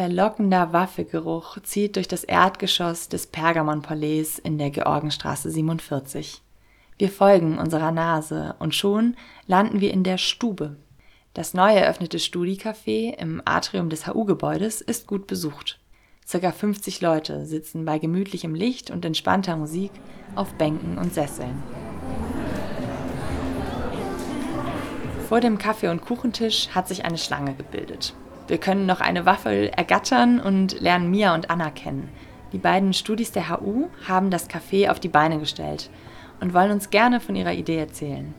Verlockender Waffelgeruch zieht durch das Erdgeschoss des Pergamonpalais in der Georgenstraße 47. Wir folgen unserer Nase und schon landen wir in der Stube. Das neu eröffnete Studi-Café im Atrium des HU-Gebäudes ist gut besucht. Circa 50 Leute sitzen bei gemütlichem Licht und entspannter Musik auf Bänken und Sesseln. Vor dem Kaffee- und Kuchentisch hat sich eine Schlange gebildet. Wir können noch eine Waffel ergattern und lernen Mia und Anna kennen. Die beiden Studis der HU haben das Café auf die Beine gestellt und wollen uns gerne von ihrer Idee erzählen.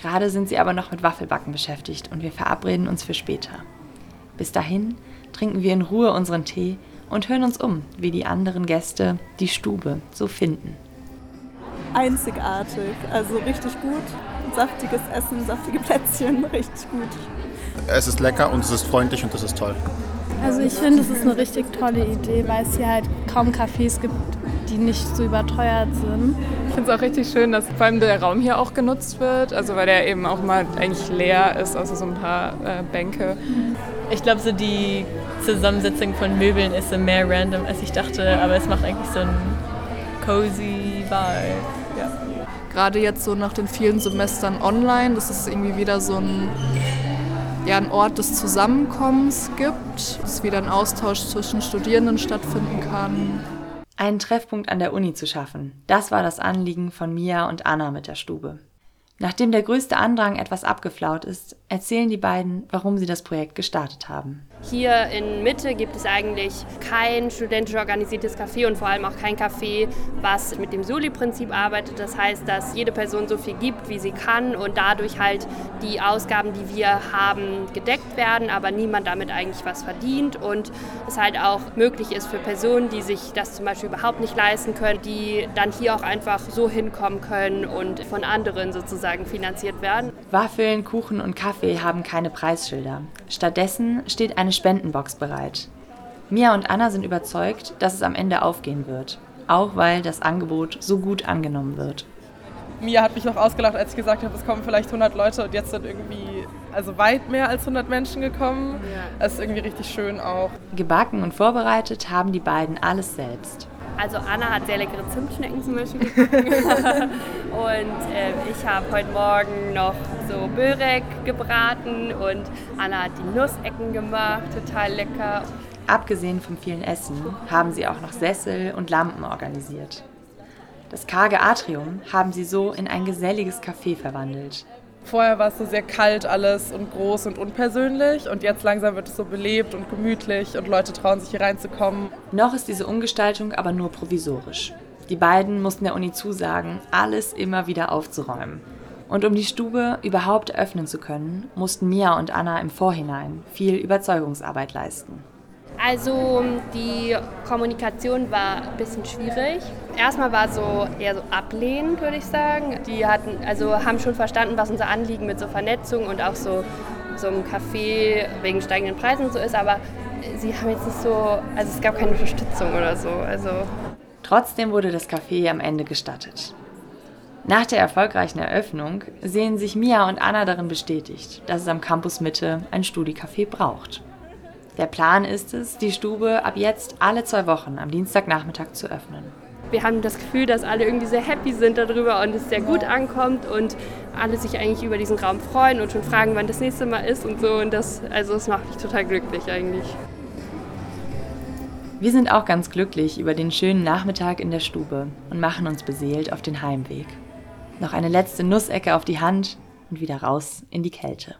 Gerade sind sie aber noch mit Waffelbacken beschäftigt und wir verabreden uns für später. Bis dahin trinken wir in Ruhe unseren Tee und hören uns um, wie die anderen Gäste die Stube so finden. Einzigartig, also richtig gut. Saftiges Essen, saftige Plätzchen, richtig gut. Es ist lecker und es ist freundlich und das ist toll. Also ich finde, es ist eine richtig tolle Idee, weil es hier halt kaum Cafés gibt, die nicht so überteuert sind. Ich finde es auch richtig schön, dass vor allem der Raum hier auch genutzt wird, also weil der eben auch mal eigentlich leer ist, außer so ein paar äh, Bänke. Ich glaube, so die Zusammensetzung von Möbeln ist so mehr random, als ich dachte, aber es macht eigentlich so einen cozy Vibe. Ja. Gerade jetzt so nach den vielen Semestern online, das ist irgendwie wieder so ein ja, ein Ort des Zusammenkommens gibt, dass wieder ein Austausch zwischen Studierenden stattfinden kann. Einen Treffpunkt an der Uni zu schaffen, das war das Anliegen von Mia und Anna mit der Stube. Nachdem der größte Andrang etwas abgeflaut ist, erzählen die beiden, warum sie das Projekt gestartet haben. Hier in Mitte gibt es eigentlich kein studentisch organisiertes Café und vor allem auch kein Café, was mit dem Soli-Prinzip arbeitet. Das heißt, dass jede Person so viel gibt, wie sie kann und dadurch halt die Ausgaben, die wir haben, gedeckt werden, aber niemand damit eigentlich was verdient und es halt auch möglich ist für Personen, die sich das zum Beispiel überhaupt nicht leisten können, die dann hier auch einfach so hinkommen können und von anderen sozusagen finanziert werden. Waffeln, Kuchen und Kaffee haben keine Preisschilder. Stattdessen steht eine Spendenbox bereit. Mia und Anna sind überzeugt, dass es am Ende aufgehen wird, auch weil das Angebot so gut angenommen wird. Mia hat mich noch ausgelacht, als ich gesagt habe, es kommen vielleicht 100 Leute und jetzt sind irgendwie also weit mehr als 100 Menschen gekommen. Das ist irgendwie richtig schön auch. Gebacken und vorbereitet haben die beiden alles selbst. Also Anna hat sehr leckere Zimtschnecken zum Beispiel gebacken. und äh, ich habe heute Morgen noch so Börek gebraten und Anna hat die Nussecken gemacht, total lecker. Abgesehen vom vielen Essen haben sie auch noch Sessel und Lampen organisiert. Das karge Atrium haben sie so in ein geselliges Café verwandelt. Vorher war es so sehr kalt alles und groß und unpersönlich und jetzt langsam wird es so belebt und gemütlich und Leute trauen sich hier reinzukommen. Noch ist diese Umgestaltung aber nur provisorisch. Die beiden mussten der Uni zusagen, alles immer wieder aufzuräumen. Und um die Stube überhaupt öffnen zu können, mussten Mia und Anna im Vorhinein viel Überzeugungsarbeit leisten. Also die Kommunikation war ein bisschen schwierig. Erstmal war es so eher so ablehnend, würde ich sagen. Die hatten, also haben schon verstanden, was unser Anliegen mit so Vernetzung und auch so, so einem Café wegen steigenden Preisen so ist, aber sie haben jetzt nicht so, also es gab keine Unterstützung oder so. Also Trotzdem wurde das Café am Ende gestattet. Nach der erfolgreichen Eröffnung sehen sich Mia und Anna darin bestätigt, dass es am Campus Mitte ein Studicafé braucht. Der Plan ist es, die Stube ab jetzt alle zwei Wochen am Dienstagnachmittag zu öffnen. Wir haben das Gefühl, dass alle irgendwie sehr happy sind darüber und es sehr gut ankommt und alle sich eigentlich über diesen Raum freuen und schon fragen, wann das nächste Mal ist und so. Und das, also das macht mich total glücklich eigentlich. Wir sind auch ganz glücklich über den schönen Nachmittag in der Stube und machen uns beseelt auf den Heimweg. Noch eine letzte Nussecke auf die Hand und wieder raus in die Kälte.